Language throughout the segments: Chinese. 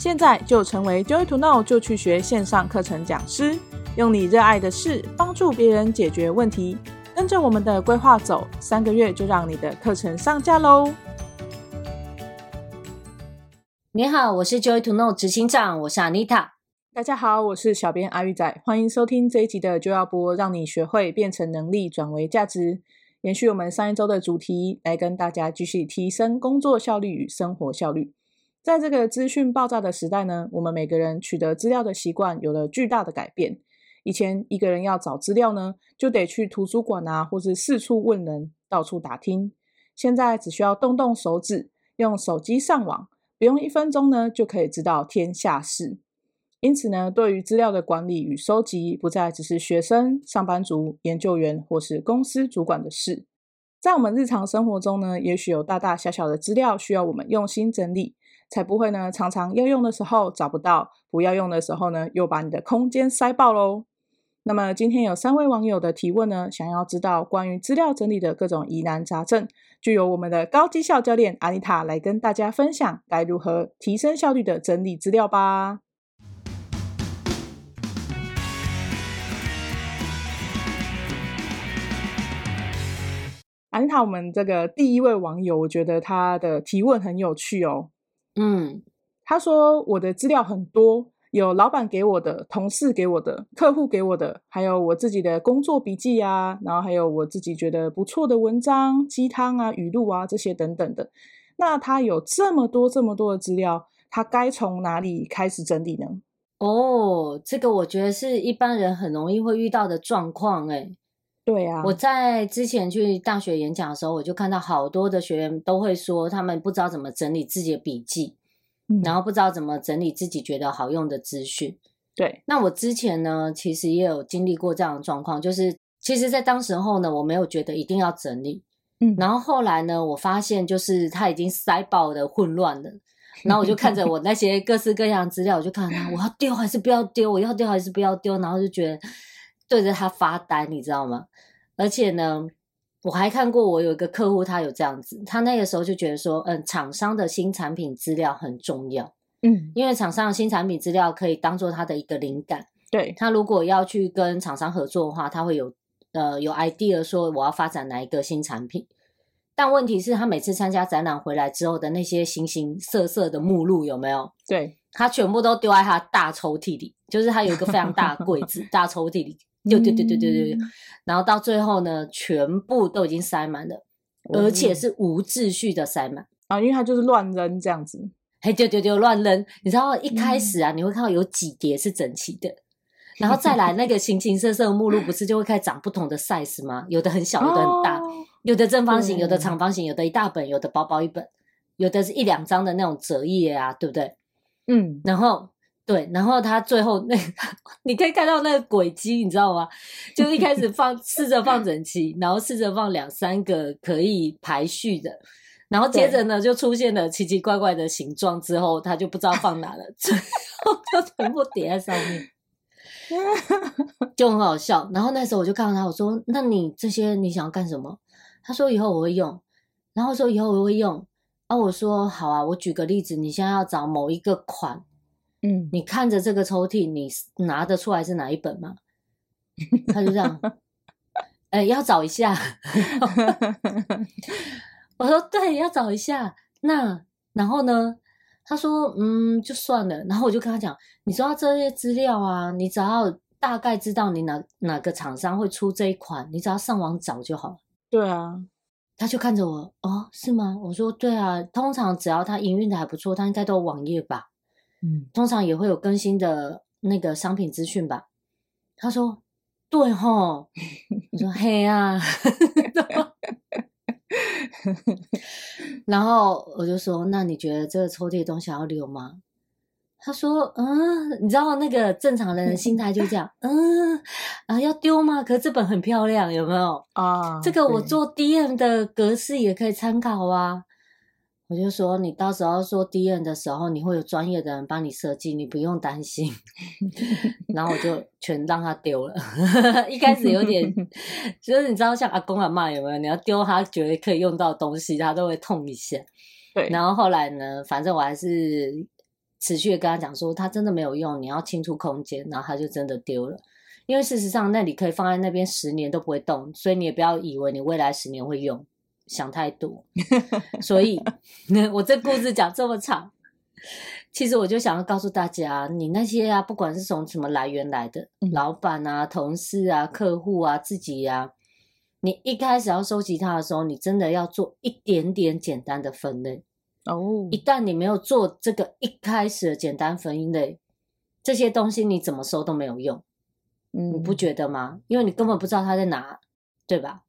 现在就成为 Joy to Know 就去学线上课程讲师，用你热爱的事帮助别人解决问题。跟着我们的规划走，三个月就让你的课程上架喽！你好，我是 Joy to Know 执行长，我是 Anita。大家好，我是小编阿玉仔，欢迎收听这一集的 Joy 要播，让你学会变成能力转为价值。延续我们上一周的主题，来跟大家继续提升工作效率与生活效率。在这个资讯爆炸的时代呢，我们每个人取得资料的习惯有了巨大的改变。以前一个人要找资料呢，就得去图书馆啊，或是四处问人，到处打听。现在只需要动动手指，用手机上网，不用一分钟呢，就可以知道天下事。因此呢，对于资料的管理与收集，不再只是学生、上班族、研究员或是公司主管的事。在我们日常生活中呢，也许有大大小小的资料需要我们用心整理。才不会呢，常常要用的时候找不到，不要用的时候呢，又把你的空间塞爆喽。那么今天有三位网友的提问呢，想要知道关于资料整理的各种疑难杂症，就由我们的高绩效教练阿丽塔来跟大家分享该如何提升效率的整理资料吧。阿妮塔，我们这个第一位网友，我觉得他的提问很有趣哦。嗯，他说我的资料很多，有老板给我的、同事给我的、客户给我的，还有我自己的工作笔记啊，然后还有我自己觉得不错的文章、鸡汤啊、语录啊这些等等的。那他有这么多这么多的资料，他该从哪里开始整理呢？哦，这个我觉得是一般人很容易会遇到的状况，诶。对啊，我在之前去大学演讲的时候，我就看到好多的学员都会说，他们不知道怎么整理自己的笔记，嗯，然后不知道怎么整理自己觉得好用的资讯。对，那我之前呢，其实也有经历过这样的状况，就是其实，在当时候呢，我没有觉得一定要整理，嗯，然后后来呢，我发现就是他已经塞爆的混乱了，然后我就看着我那些各式各样的资料，我就看他，我要丢还是不要丢？我要丢还是不要丢？然后就觉得。对着他发呆，你知道吗？而且呢，我还看过，我有一个客户，他有这样子，他那个时候就觉得说，嗯，厂商的新产品资料很重要，嗯，因为厂商的新产品资料可以当做他的一个灵感。对，他如果要去跟厂商合作的话，他会有呃有 idea 说我要发展哪一个新产品。但问题是，他每次参加展览回来之后的那些形形色色的目录有没有？对，他全部都丢在他大抽屉里，就是他有一个非常大的柜子，大抽屉里。对对对对对对，然后到最后呢，全部都已经塞满了，而且是无秩序的塞满啊，因为它就是乱扔这样子，嘿，丢丢丢乱扔。你知道一开始啊，你会看到有几叠是整齐的，然后再来那个形形色色的目录，不是就会开始长不同的 size 吗？有的很小，有的很大，有的正方形，有的长方形，有的一大本，有的薄薄一本，有的是一两张的那种折页啊，对不对？嗯，然后。对，然后他最后那，你可以看到那个轨迹，你知道吗？就一开始放试着放整齐，然后试着放两三个可以排序的，然后接着呢就出现了奇奇怪怪的形状，之后他就不知道放哪了，最后就全部叠在上面，就很好笑。然后那时候我就看到他，我说：“那你这些你想要干什么？”他说：“以后我会用。”然后说：“以后我会用。”啊，我说：“好啊，我举个例子，你现在要找某一个款。”嗯，你看着这个抽屉，你拿得出来是哪一本吗？他就这样，哎、欸，要找一下。我说对，要找一下。那然后呢？他说嗯，就算了。然后我就跟他讲，你说这些资料啊，你只要大概知道你哪哪个厂商会出这一款，你只要上网找就好。对啊，他就看着我，哦，是吗？我说对啊，通常只要他营运的还不错，他应该都有网页吧。嗯，通常也会有更新的那个商品资讯吧？他说：“对吼。”我说：“嘿啊。”然后我就说：“那你觉得这个抽屉的东西要留吗？”他说：“嗯，你知道那个正常人的心态就这样，嗯啊，要丢吗？可是这本很漂亮，有没有啊？这个我做 DM 的格式也可以参考啊。”我就说，你到时候说 DM 的时候，你会有专业的人帮你设计，你不用担心。然后我就全让他丢了。一开始有点，就是你知道，像阿公阿嬷有没有？你要丢他觉得可以用到的东西，他都会痛一下。对。然后后来呢，反正我还是持续的跟他讲说，他真的没有用，你要清出空间，然后他就真的丢了。因为事实上，那里可以放在那边十年都不会动，所以你也不要以为你未来十年会用，想太多。所以 我这故事讲这么长，其实我就想要告诉大家，你那些啊，不管是从什么来源来的，嗯、老板啊、同事啊、客户啊、自己呀、啊，你一开始要收集它的时候，你真的要做一点点简单的分类哦。一旦你没有做这个一开始的简单分类，这些东西你怎么收都没有用。嗯，你不觉得吗？因为你根本不知道它在哪，对吧？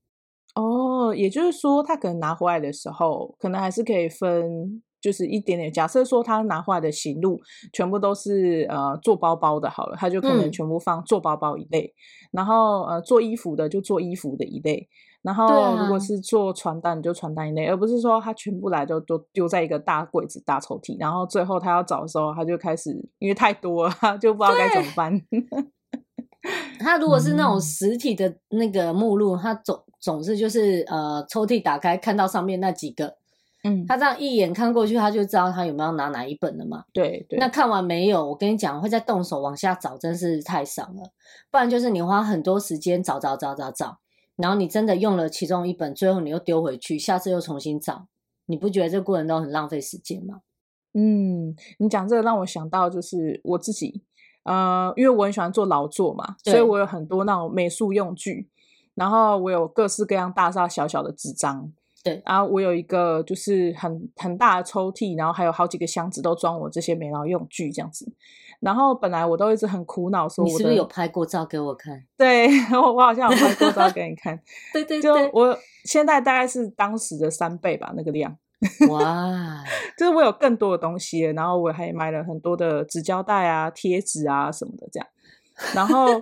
哦，也就是说，他可能拿回来的时候，可能还是可以分，就是一点点。假设说他拿回来的行路全部都是呃做包包的，好了，他就可能全部放做包包一类。嗯、然后呃做衣服的就做衣服的一类。然后如果是做传单就传单一类，啊、而不是说他全部来都都丢在一个大柜子大抽屉，然后最后他要找的时候，他就开始因为太多了，他就不知道该怎么办。他如果是那种实体的那个目录，他总总是就是呃抽屉打开看到上面那几个，嗯，他这样一眼看过去，他就知道他有没有拿哪一本了嘛。对对。那看完没有？我跟你讲，会再动手往下找，真是太爽了。不然就是你花很多时间找找找找找，然后你真的用了其中一本，最后你又丢回去，下次又重新找，你不觉得这过程都很浪费时间吗？嗯，你讲这个让我想到就是我自己。呃，因为我很喜欢做劳作嘛，所以我有很多那种美术用具，然后我有各式各样大大小小的纸张，对，然后我有一个就是很很大的抽屉，然后还有好几个箱子都装我这些美劳用具这样子。然后本来我都一直很苦恼，说我你是不是有拍过照给我看？对，我我好像有拍过照给你看。对对对，就我现在大概是当时的三倍吧，那个量。哇，就是我有更多的东西，然后我还买了很多的纸胶带啊、贴纸啊什么的，这样。然后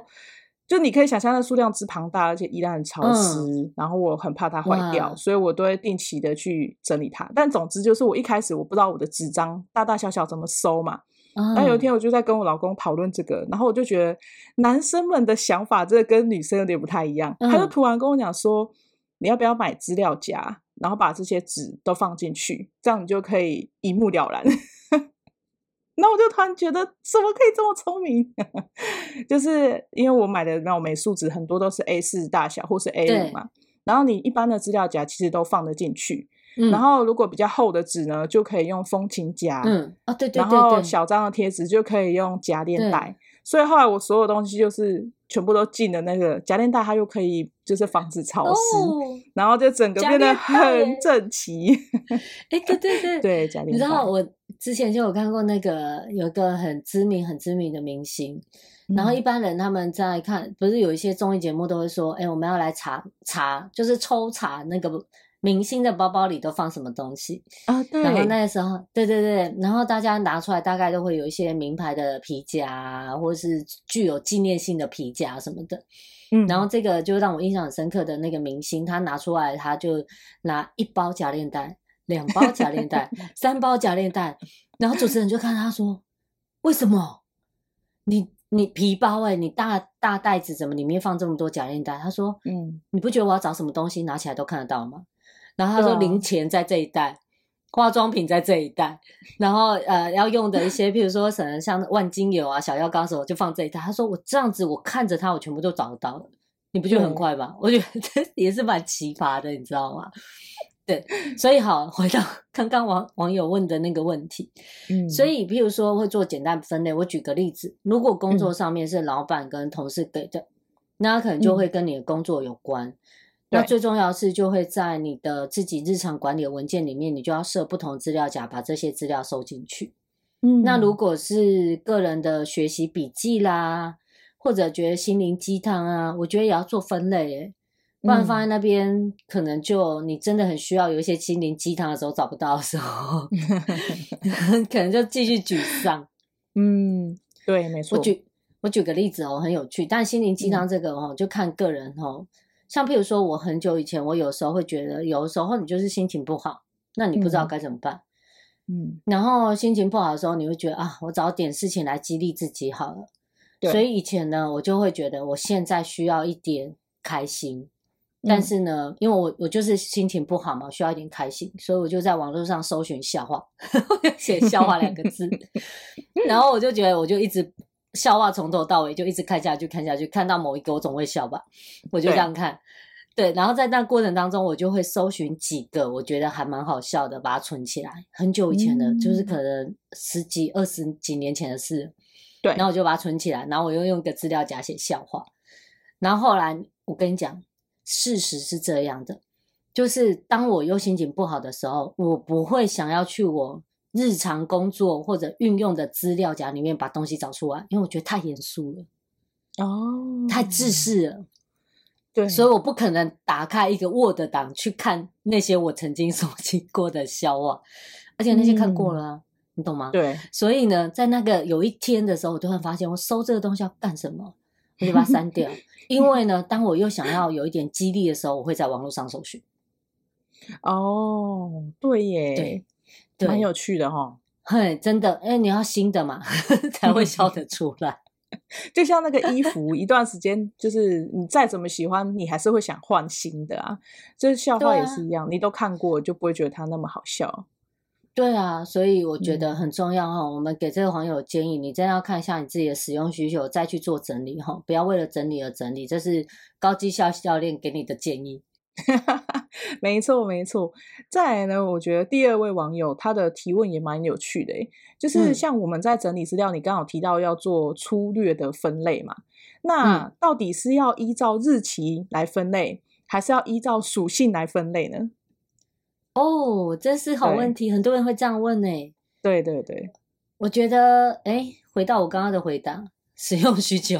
就你可以想象，的数量之庞大，而且依然很潮湿。嗯、然后我很怕它坏掉，所以我都会定期的去整理它。但总之就是，我一开始我不知道我的纸张大大小小怎么收嘛。然后有一天我就在跟我老公讨论这个，然后我就觉得男生们的想法真的跟女生有点不太一样。嗯、他就突然跟我讲说：“你要不要买资料夹？”然后把这些纸都放进去，这样你就可以一目了然。那我就突然觉得，怎么可以这么聪明？就是因为我买的那种美术纸很多都是 A 四大小或是 A 五嘛，然后你一般的资料夹其实都放得进去。嗯、然后如果比较厚的纸呢，就可以用风琴夹。嗯，啊、哦、对对对，对。然后小张的贴纸就可以用夹链袋。所以后来我所有东西就是全部都进了那个夹链袋，它又可以就是防止潮湿，哦、然后就整个变得很整齐。哎，对对对对，夹链袋。你知道我之前就有看过那个有一个很知名、很知名的明星，嗯、然后一般人他们在看，不是有一些综艺节目都会说，哎，我们要来查查，就是抽查那个。明星的包包里都放什么东西啊？对，然后那个时候，对对对，然后大家拿出来，大概都会有一些名牌的皮夹啊，或者是具有纪念性的皮夹什么的。嗯，然后这个就让我印象很深刻的那个明星，他拿出来，他就拿一包夹链袋，两包夹链袋，三包夹链袋，然后主持人就看他说：“为什么？你你皮包哎、欸，你大大袋子怎么里面放这么多夹链袋？”他说：“嗯，你不觉得我要找什么东西拿起来都看得到吗？”然后他说，零钱在这一袋，啊、化妆品在这一袋，然后呃要用的一些，譬如说什么像万金油啊、小药膏什么，就放这一袋。他说我这样子，我看着它，我全部都找得到了。你不觉得很快吗？我觉得这也是蛮奇葩的，你知道吗？对，所以好，回到刚刚网网友问的那个问题，嗯，所以譬如说会做简单分类。我举个例子，如果工作上面是老板跟同事给的，嗯、那可能就会跟你的工作有关。那最重要的是，就会在你的自己日常管理的文件里面，你就要设不同资料夹，把这些资料收进去。嗯，那如果是个人的学习笔记啦，或者觉得心灵鸡汤啊，我觉得也要做分类诶，不然放在那边，嗯、可能就你真的很需要有一些心灵鸡汤的时候找不到的时候，可能就继续沮丧。嗯，对，没错。我举我举个例子哦，很有趣，但心灵鸡汤这个哦，嗯、就看个人哦。像譬如说，我很久以前，我有时候会觉得，有的时候你就是心情不好，那你不知道该怎么办，嗯，然后心情不好的时候，你会觉得啊，我找点事情来激励自己好了。对。所以以前呢，我就会觉得我现在需要一点开心，但是呢，嗯、因为我我就是心情不好嘛，需要一点开心，所以我就在网络上搜寻笑话，写笑话两个字。然后我就觉得，我就一直笑话从头到尾就一直看下去，看下去，看到某一个我总会笑吧，我就这样看。对，然后在那过程当中，我就会搜寻几个我觉得还蛮好笑的，把它存起来。很久以前的，嗯、就是可能十几、二十几年前的事。对，然后我就把它存起来，然后我又用一个资料夹写笑话。然后后来我跟你讲，事实是这样的，就是当我又心情不好的时候，我不会想要去我日常工作或者运用的资料夹里面把东西找出来，因为我觉得太严肃了，哦，太制式了。对，所以我不可能打开一个 Word 档去看那些我曾经 收集过的笑话，而且那些看过了啊，嗯、你懂吗？对，所以呢，在那个有一天的时候，我突然发现，我收这个东西要干什么？我就把它删掉。因为呢，当我又想要有一点激励的时候，我会在网络上搜寻。哦，对耶，对，蛮有趣的哈、哦。嘿，真的，哎，你要新的嘛，才会笑得出来。就像那个衣服，一段时间就是你再怎么喜欢，你还是会想换新的啊。就是笑话也是一样，啊、你都看过，就不会觉得它那么好笑。对啊，所以我觉得很重要哈。嗯、我们给这个网友建议，你真的要看一下你自己的使用需求，再去做整理哈。不要为了整理而整理，这是高绩效教练给你的建议。没错，没错。再来呢，我觉得第二位网友他的提问也蛮有趣的，就是像我们在整理资料，你刚好提到要做粗略的分类嘛，那到底是要依照日期来分类，还是要依照属性来分类呢？哦，这是好问题，很多人会这样问呢。对对对，我觉得，哎，回到我刚刚的回答，使用需求，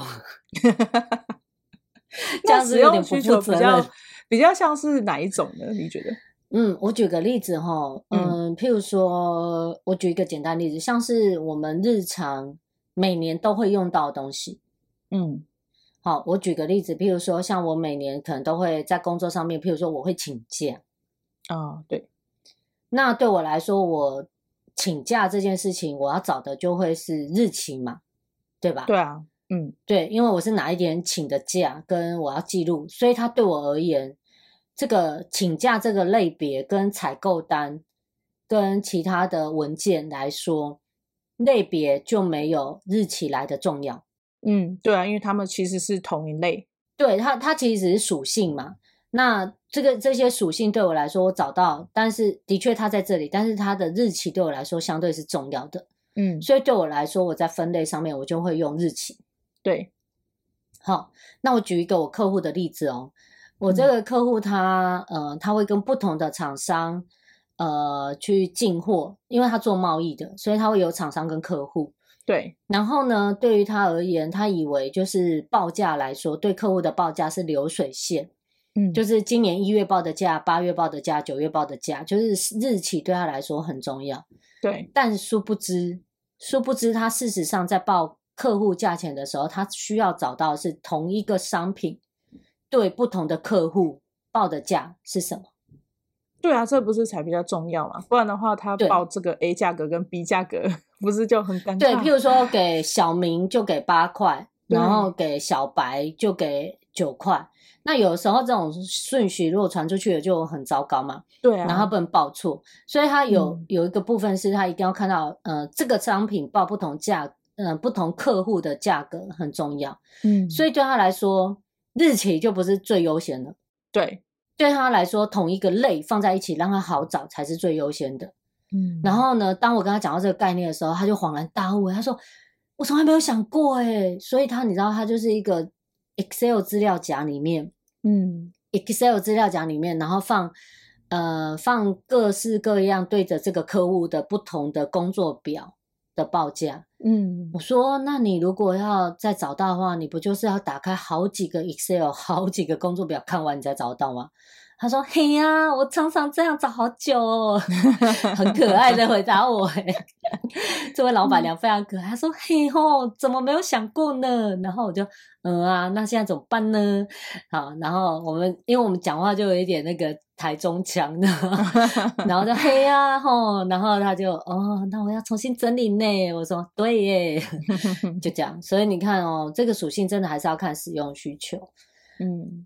这样子有点不负责任。比较像是哪一种呢？你觉得？嗯，我举个例子哈，嗯，譬如说，我举一个简单例子，像是我们日常每年都会用到的东西，嗯，好，我举个例子，譬如说，像我每年可能都会在工作上面，譬如说我会请假，啊，对，那对我来说，我请假这件事情，我要找的就会是日期嘛，对吧？对啊。嗯，对，因为我是哪一天请的假，跟我要记录，所以它对我而言，这个请假这个类别跟采购单跟其他的文件来说，类别就没有日期来的重要。嗯，对啊，因为他们其实是同一类。对，它它其实只是属性嘛。那这个这些属性对我来说，我找到，但是的确它在这里，但是它的日期对我来说相对是重要的。嗯，所以对我来说，我在分类上面我就会用日期。对，好，那我举一个我客户的例子哦。我这个客户他、嗯、呃，他会跟不同的厂商呃去进货，因为他做贸易的，所以他会有厂商跟客户。对，然后呢，对于他而言，他以为就是报价来说，对客户的报价是流水线，嗯，就是今年一月报的价，八月报的价，九月报的价，就是日期对他来说很重要。对，但殊不知，殊不知他事实上在报。客户价钱的时候，他需要找到是同一个商品对不同的客户报的价是什么？对啊，这不是才比较重要嘛？不然的话，他报这个 A 价格跟 B 价格 不是就很尴尬？对，譬如说给小明就给八块，然后给小白就给九块。那有时候这种顺序如果传出去了就很糟糕嘛。对啊，然后不能报错，所以他有、嗯、有一个部分是他一定要看到，呃，这个商品报不同价格。嗯，不同客户的价格很重要，嗯，所以对他来说，日期就不是最优先的。对，对他来说，同一个类放在一起让他好找才是最优先的。嗯，然后呢，当我跟他讲到这个概念的时候，他就恍然大悟，他说：“我从来没有想过，哎，所以他你知道，他就是一个 Excel 资料夹里面，嗯，Excel 资料夹里面，然后放呃放各式各样对着这个客户的不同的工作表。”的报价，嗯，我说，那你如果要再找到的话，你不就是要打开好几个 Excel，好几个工作表看完你才找到吗？他说：“嘿呀、啊，我常常这样找好久哦。”很可爱的回答我，哎，这位老板娘非常可爱。她说：“嘿吼，怎么没有想过呢？”然后我就，嗯啊，那现在怎么办呢？好，然后我们因为我们讲话就有一点那个台中腔的，然后就嘿呀、啊、吼，然后他就哦，那我要重新整理呢。我说对耶，就这样。所以你看哦，这个属性真的还是要看使用需求，嗯，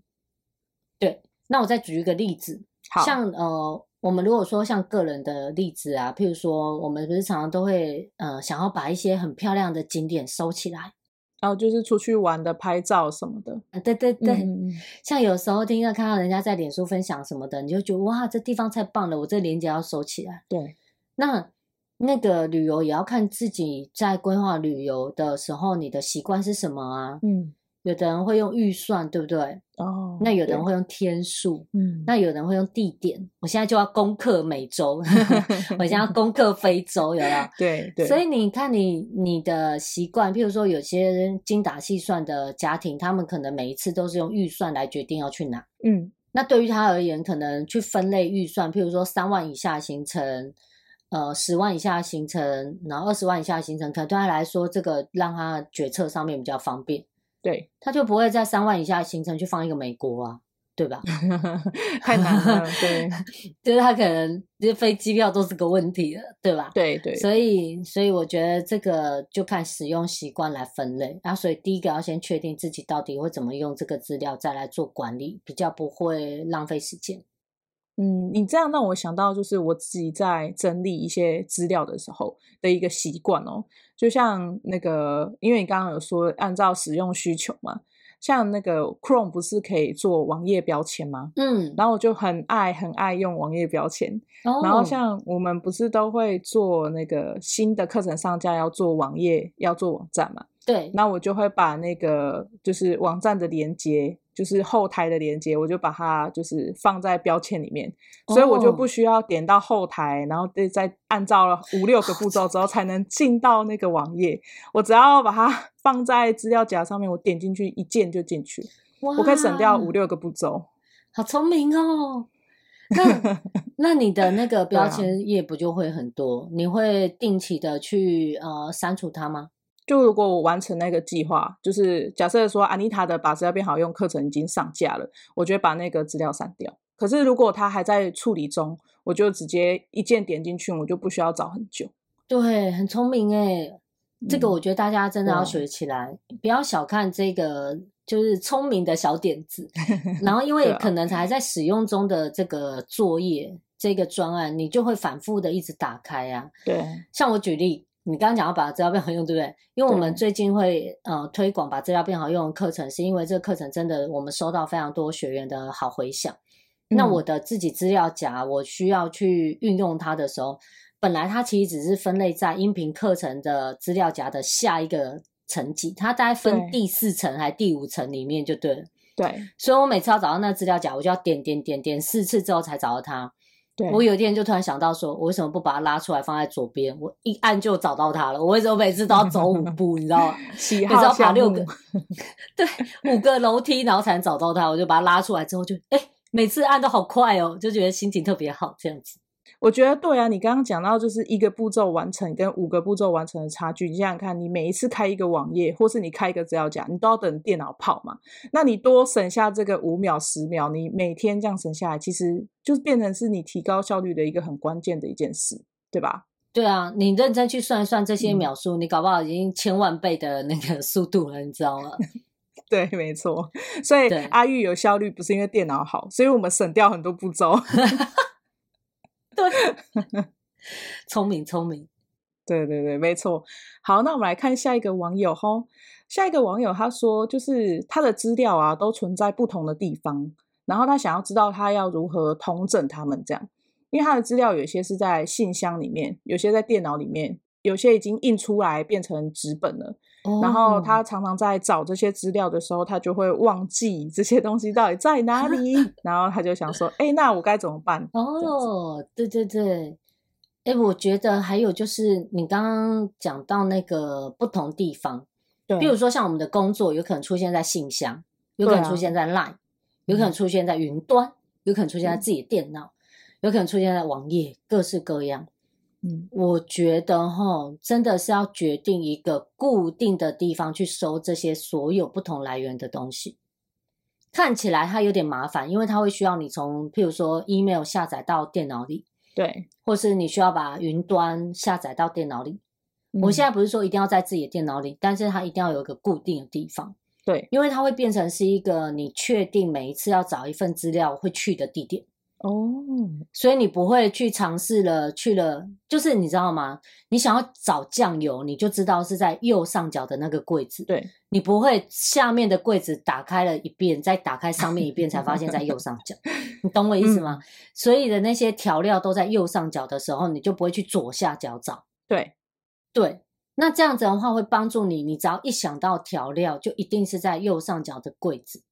对。那我再举一个例子，像呃，我们如果说像个人的例子啊，譬如说，我们不是常常都会呃想要把一些很漂亮的景点收起来，然后就是出去玩的拍照什么的。啊、对对对，嗯、像有时候听到看到人家在脸书分享什么的，你就觉得哇，这地方太棒了，我这链接要收起来。对，那那个旅游也要看自己在规划旅游的时候，你的习惯是什么啊？嗯。有的人会用预算，对不对？哦，那有的人会用天数，嗯，那有人会用地点。我现在就要攻克美洲，我现在要攻克非洲，有没有？对对。所以你看你，你你的习惯，譬如说，有些人精打细算的家庭，他们可能每一次都是用预算来决定要去哪。嗯，那对于他而言，可能去分类预算，譬如说三万以下行程，呃，十万以下行程，然后二十万以下行程，可能对他来说，这个让他决策上面比较方便。对，他就不会在三万以下的行程去放一个美国啊，对吧？太难了，对，就是他可能这些飞机票都是个问题了，对吧？对对，所以所以我觉得这个就看使用习惯来分类啊，所以第一个要先确定自己到底会怎么用这个资料，再来做管理，比较不会浪费时间。嗯，你这样让我想到，就是我自己在整理一些资料的时候的一个习惯哦。就像那个，因为你刚刚有说按照使用需求嘛，像那个 Chrome 不是可以做网页标签吗？嗯，然后我就很爱很爱用网页标签。哦，然后像我们不是都会做那个新的课程上架要做网页要做网站嘛？对，那我就会把那个就是网站的连接。就是后台的连接，我就把它就是放在标签里面，所以我就不需要点到后台，然后再按照了五六个步骤之后才能进到那个网页。我只要把它 放在资料夹上面，我点进去一键就进去，我可以省掉五六个步骤。好聪明哦！那 那你的那个标签页不就会很多？啊、你会定期的去呃删除它吗？就如果我完成那个计划，就是假设说安妮塔的把资料变好用课程已经上架了，我就会把那个资料删掉。可是如果它还在处理中，我就直接一键点进去，我就不需要找很久。对，很聪明诶，这个我觉得大家真的要学起来，嗯、不要小看这个就是聪明的小点子。然后因为可能还在使用中的这个作业、这个专案，你就会反复的一直打开啊。对，像我举例。你刚刚讲要把资料变好用，对不对？因为我们最近会呃推广把资料变好用的课程，是因为这个课程真的我们收到非常多学员的好回响。嗯、那我的自己资料夹，我需要去运用它的时候，本来它其实只是分类在音频课程的资料夹的下一个层级，它大概分第四层还是第五层里面就对了。对，所以我每次要找到那个资料夹，我就要点点点点四次之后才找到它。对我有一天就突然想到说，我为什么不把它拉出来放在左边？我一按就找到它了。我为什么每次都要走五 步？你知道吗？喜好爬六个，对，五个楼梯，然后才能找到它。我就把它拉出来之后就，就哎，每次按都好快哦，就觉得心情特别好，这样子。我觉得对啊，你刚刚讲到就是一个步骤完成跟五个步骤完成的差距。你想想看，你每一次开一个网页，或是你开一个资料夹，你都要等电脑跑嘛？那你多省下这个五秒、十秒，你每天这样省下来，其实就变成是你提高效率的一个很关键的一件事，对吧？对啊，你认真去算一算这些秒数，嗯、你搞不好已经千万倍的那个速度了，你知道吗？对，没错。所以对阿玉有效率，不是因为电脑好，所以我们省掉很多步骤。对，聪明聪明，对对对，没错。好，那我们来看下一个网友吼，下一个网友他说，就是他的资料啊都存在不同的地方，然后他想要知道他要如何统整他们这样，因为他的资料有些是在信箱里面，有些在电脑里面，有些已经印出来变成纸本了。然后他常常在找这些资料的时候，他就会忘记这些东西到底在哪里。然后他就想说：“哎，那我该怎么办？”哦，对对对，哎，我觉得还有就是你刚刚讲到那个不同地方，对，比如说像我们的工作，有可能出现在信箱，有可能出现在 Line，啊，有可能出现在云端，有可能出现在自己的电脑，有可能出现在网页，各式各样。嗯，我觉得哈，真的是要决定一个固定的地方去收这些所有不同来源的东西。看起来它有点麻烦，因为它会需要你从譬如说 email 下载到电脑里，对，或是你需要把云端下载到电脑里。嗯，我现在不是说一定要在自己的电脑里，但是它一定要有一个固定的地方，对，因为它会变成是一个你确定每一次要找一份资料会去的地点。哦，所以你不会去尝试了，去了就是你知道吗？你想要找酱油，你就知道是在右上角的那个柜子。对，你不会下面的柜子打开了一遍，再打开上面一遍才发现在右上角。你懂我意思吗？嗯、所以的那些调料都在右上角的时候，你就不会去左下角找。对，对，那这样子的话会帮助你，你只要一想到调料，就一定是在右上角的柜子。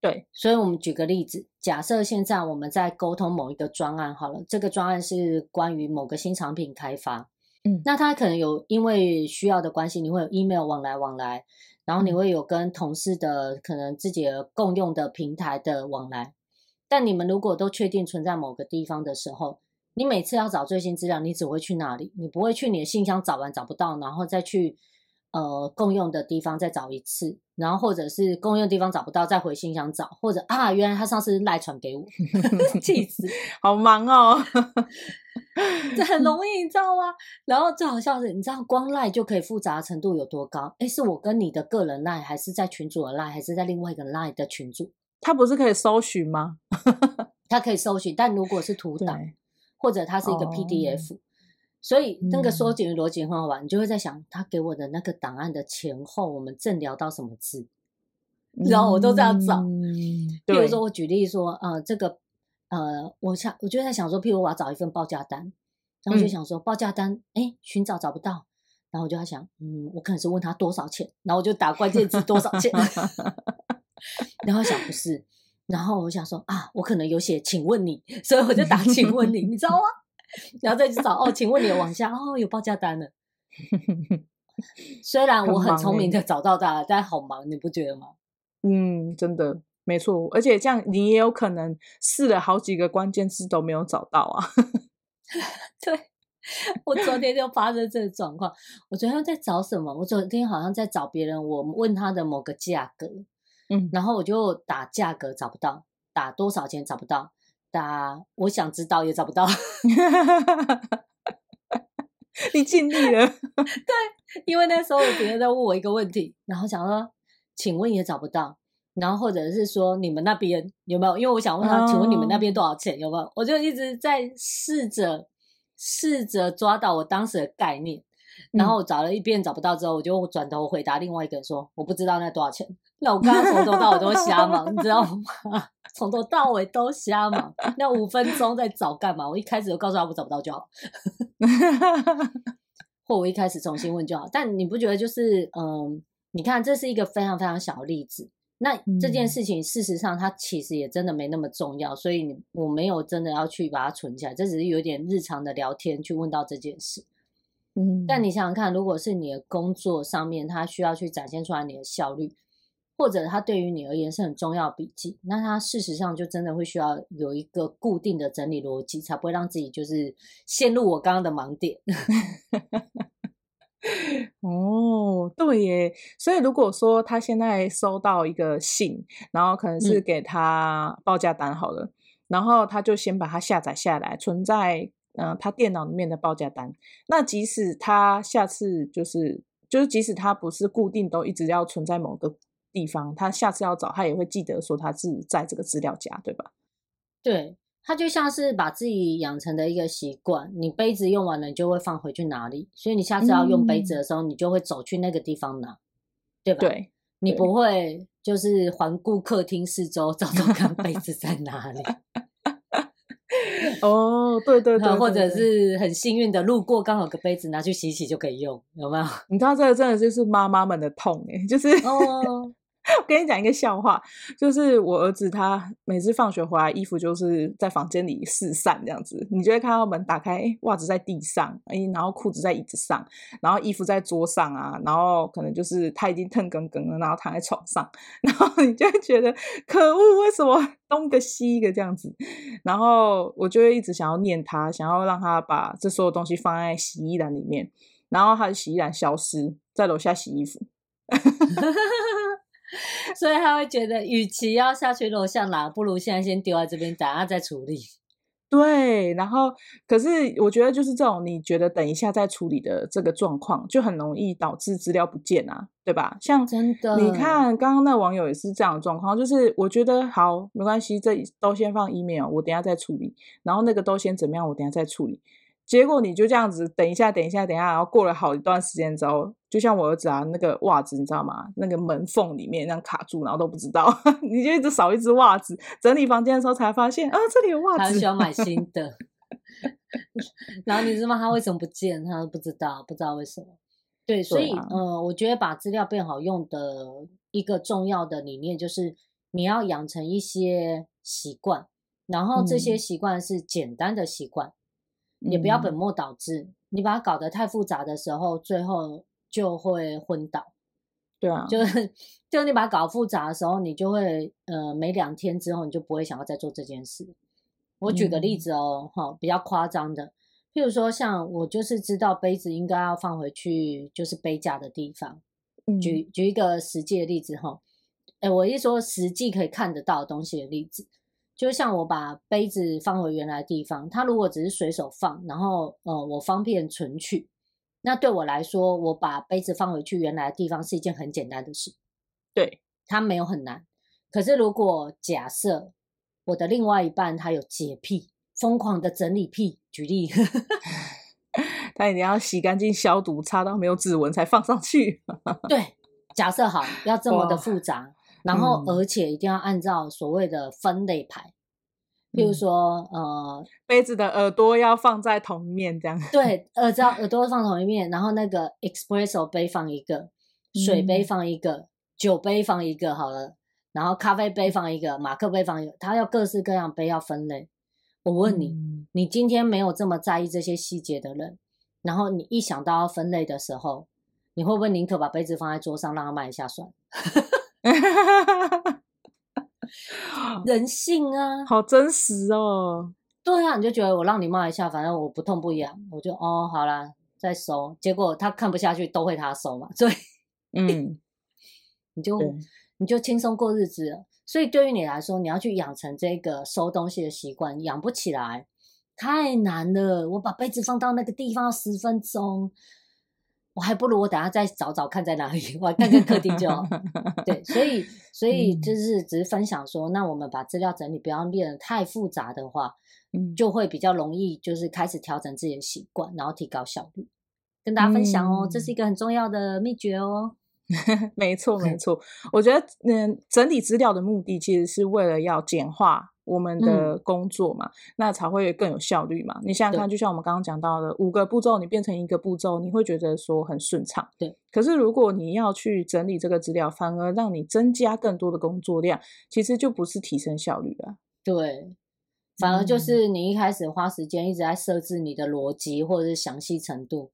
对，所以，我们举个例子，假设现在我们在沟通某一个专案，好了，这个专案是关于某个新产品开发，嗯，那他可能有因为需要的关系，你会有 email 往来往来，然后你会有跟同事的可能自己的共用的平台的往来，但你们如果都确定存在某个地方的时候，你每次要找最新资料，你只会去哪里？你不会去你的信箱找完找不到，然后再去。呃，共用的地方再找一次，然后或者是共用的地方找不到，再回信箱找，或者啊，原来他上次赖传给我，气死，好忙哦，这很容易，你知道吗？然后最好笑是，你知道光赖就可以复杂程度有多高？诶，是我跟你的个人赖，还是在群主的赖，还是在另外一个赖的群主？他不是可以搜寻吗？他可以搜寻，但如果是图档，或者它是一个 PDF。哦所以那个缩紧的逻辑很好玩，嗯，你就会在想他给我的那个档案的前后，我们正聊到什么字，然后我都这样找。嗯、比如说我举例说，呃，这个呃，我想我就在想说，譬如我要找一份报价单，然后就想说报价单，哎，寻找找不到，然后我就在想，嗯，我可能是问他多少钱，然后我就打关键字多少钱，然后想不是，然后我想说啊，我可能有写请问你，所以我就打请问你，你知道吗？然后再去找哦，请问你往下哦，有报价单了。虽然我很聪明的找到它，但好忙，你不觉得吗？嗯，真的没错，而且这样你也有可能试了好几个关键字都没有找到啊。对，我昨天就发生这个状况。我昨天在找什么？我昨天好像在找别人，我问他的某个价格，嗯，然后我就打价格找不到，打多少钱找不到。打，我想知道也找不到。你尽力了，对，因为那时候别人在问我一个问题，然后想说，请问也找不到，然后或者是说你们那边有没有？因为我想问他，请问你们那边多少钱？有没有？我就一直在试着试着抓到我当时的概念。然后我找了一遍找不到之后，我就转头回答另外一个人说：“我不知道那多少钱。”那我刚刚从头到尾都瞎忙，你知道吗？从头到尾都瞎忙。那五分钟在找干嘛？我一开始就告诉他我找不到就好，或我一开始重新问就好。但你不觉得就是嗯？你看这是一个非常非常小的例子。那这件事情事实上它其实也真的没那么重要，所以我没有真的要去把它存起来。这只是有点日常的聊天去问到这件事。嗯，但你想想看，如果是你的工作上面，它需要去展现出来你的效率，或者它对于你而言是很重要笔记，那它事实上就真的会需要有一个固定的整理逻辑，才不会让自己就是陷入我刚刚的盲点。哦，对耶，所以如果说他现在收到一个信，然后可能是给他报价单好了，嗯，然后他就先把它下载下来，存在。嗯、呃，他电脑里面的报价单，那即使他下次就是就是，即使他不是固定都一直要存在某个地方，他下次要找他也会记得说他是在这个资料夹，对吧？对，他就像是把自己养成的一个习惯，你杯子用完了，你就会放回去哪里，所以你下次要用杯子的时候，嗯、你就会走去那个地方拿，对吧？对，你不会就是环顾客厅四周，找找看杯子在哪里。哦，对对对，对，或者是很幸运的路过，刚好个杯子拿去洗洗就可以用，有没有？你知道这个真的就是妈妈们的痛哎，就是哦。我跟你讲一个笑话，就是我儿子他每次放学回来，衣服就是在房间里四散这样子，你就会看到门打开，哎，袜子在地上，哎，然后裤子在椅子上，然后衣服在桌上啊，然后可能就是他已经腾更更了，然后躺在床上，然后你就会觉得可恶，为什么东个西一个这样子？然后我就会一直想要念他，想要让他把这所有东西放在洗衣篮里面，然后他的洗衣篮消失在楼下洗衣服。所以他会觉得，与其要下去楼下拿，不如现在先丢在这边，等下再处理。对，然后可是我觉得就是这种你觉得等一下再处理的这个状况，就很容易导致资料不见啊，对吧？像真的，你看刚刚那网友也是这样的状况，就是我觉得好没关系，这都先放 email，我等一下再处理，然后那个都先怎么样，我等一下再处理。结果你就这样子，等一下，等一下，等一下，然后过了好一段时间之后，就像我儿子啊，那个袜子你知道吗？那个门缝里面那样卡住，然后都不知道，你就一直少一只袜子。整理房间的时候才发现啊，这里有袜子。他喜欢买新的。然后你知道他为什么不见？他都不知道，不知道为什么。对，所以、啊、呃，我觉得把资料变好用的一个重要的理念就是你要养成一些习惯，然后这些习惯是简单的习惯。嗯也不要本末倒置，嗯、你把它搞得太复杂的时候，最后就会昏倒。对啊，就是 就你把它搞复杂的时候，你就会呃，每两天之后你就不会想要再做这件事。我举个例子哦，哈、嗯，比较夸张的，譬如说像我就是知道杯子应该要放回去，就是杯架的地方。嗯、举举一个实际的例子哈，哎，我一说实际可以看得到的东西的例子。就像我把杯子放回原来的地方，它如果只是随手放，然后呃我方便存取，那对我来说，我把杯子放回去原来的地方是一件很简单的事，对，它没有很难。可是如果假设我的另外一半他有洁癖，疯狂的整理癖，举例，他一定要洗干净、消毒、擦到没有指纹才放上去。对，假设好要这么的复杂。然后，而且一定要按照所谓的分类排，譬如说，嗯、呃，杯子的耳朵要放在同一面，这样。对，耳罩 耳朵放同一面，然后那个 espresso 杯放一个，水杯放一个，嗯、酒杯放一个，好了，然后咖啡杯放一个，马克杯放一个，它要各式各样杯要分类。我问你，嗯、你今天没有这么在意这些细节的人，然后你一想到要分类的时候，你会不会宁可把杯子放在桌上让它慢一下算？人性啊，好真实哦。对啊，你就觉得我让你骂一下，反正我不痛不痒，我就哦好啦，再收。结果他看不下去，都会他收嘛，所以嗯，你就对你就轻松过日子了。所以对于你来说，你要去养成这个收东西的习惯，养不起来，太难了。我把杯子放到那个地方要十分钟。我还不如我等下再找找看在哪里，我还看看客厅就好。对，所以所以就是只是分享说，嗯、那我们把资料整理不要变得太复杂的话，嗯，就会比较容易，就是开始调整自己的习惯，然后提高效率。跟大家分享哦，嗯、这是一个很重要的秘诀哦。没错没 错，我觉得嗯，整理资料的目的其实是为了要简化。我们的工作嘛，嗯、那才会更有效率嘛。你想想看，就像我们刚刚讲到的五个步骤，你变成一个步骤，你会觉得说很顺畅。对。可是如果你要去整理这个资料，反而让你增加更多的工作量，其实就不是提升效率了。对，反而就是你一开始花时间一直在设置你的逻辑或者是详细程度。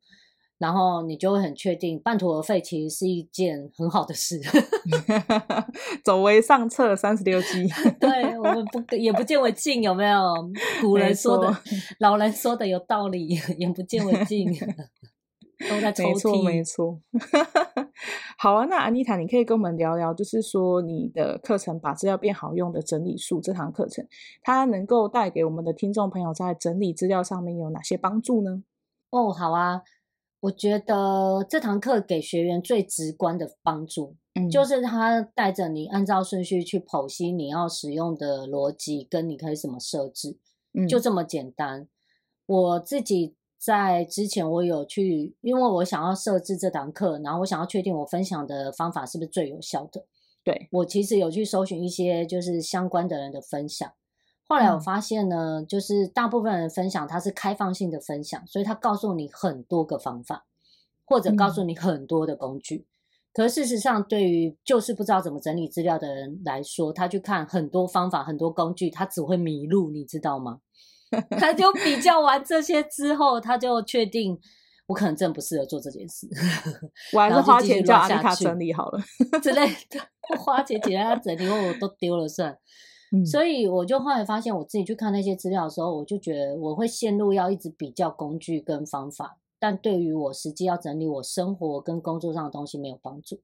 然后你就会很确定，半途而废其实是一件很好的事。走为上策，三十六计。对，我们不也不见为净，有没有？古人说的，老人说的有道理，眼不见为净，都在抽屉。没错，没错。好啊，那安妮塔，你可以跟我们聊聊，就是说你的课程把资料变好用的整理术这堂课程，它能够带给我们的听众朋友在整理资料上面有哪些帮助呢？哦，好啊。我觉得这堂课给学员最直观的帮助，嗯，就是他带着你按照顺序去剖析你要使用的逻辑，跟你可以怎么设置，嗯，就这么简单。我自己在之前我有去，因为我想要设置这堂课，然后我想要确定我分享的方法是不是最有效的。对，我其实有去搜寻一些就是相关的人的分享。后来我发现呢，嗯、就是大部分人分享它是开放性的分享，所以他告诉你很多个方法，或者告诉你很多的工具。嗯、可是事实上，对于就是不知道怎么整理资料的人来说，他去看很多方法、很多工具，他只会迷路，你知道吗？他就比 较完这些之后，他就确定我可能真不适合做这件事。我还是花钱叫安妮塔整理好了之类的，花钱请他整理，我都丢了算。所以我就后来发现，我自己去看那些资料的时候，我就觉得我会陷入要一直比较工具跟方法，但对于我实际要整理我生活跟工作上的东西没有帮助。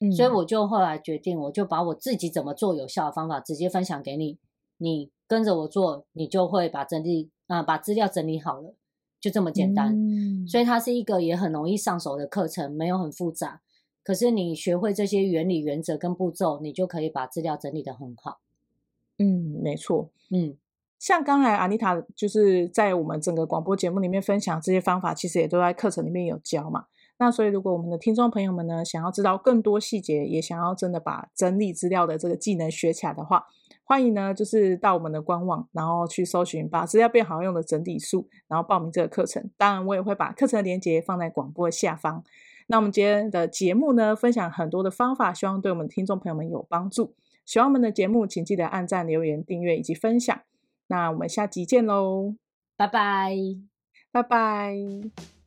嗯，所以我就后来决定，我就把我自己怎么做有效的方法直接分享给你，你跟着我做，你就会把整理啊、呃，把资料整理好了，就这么简单。嗯、所以它是一个也很容易上手的课程，没有很复杂。可是你学会这些原理、原则跟步骤，你就可以把资料整理得很好。嗯，没错。嗯，像刚才 Anita 就是在我们整个广播节目里面分享这些方法，其实也都在课程里面有教嘛。那所以，如果我们的听众朋友们呢，想要知道更多细节，也想要真的把整理资料的这个技能学起来的话，欢迎呢，就是到我们的官网，然后去搜寻“把资料变好用的整理术”，然后报名这个课程。当然，我也会把课程的链接放在广播下方。那我们今天的节目呢，分享很多的方法，希望对我们听众朋友们有帮助。喜欢我们的节目，请记得按赞、留言、订阅以及分享。那我们下集见喽，拜拜，拜拜。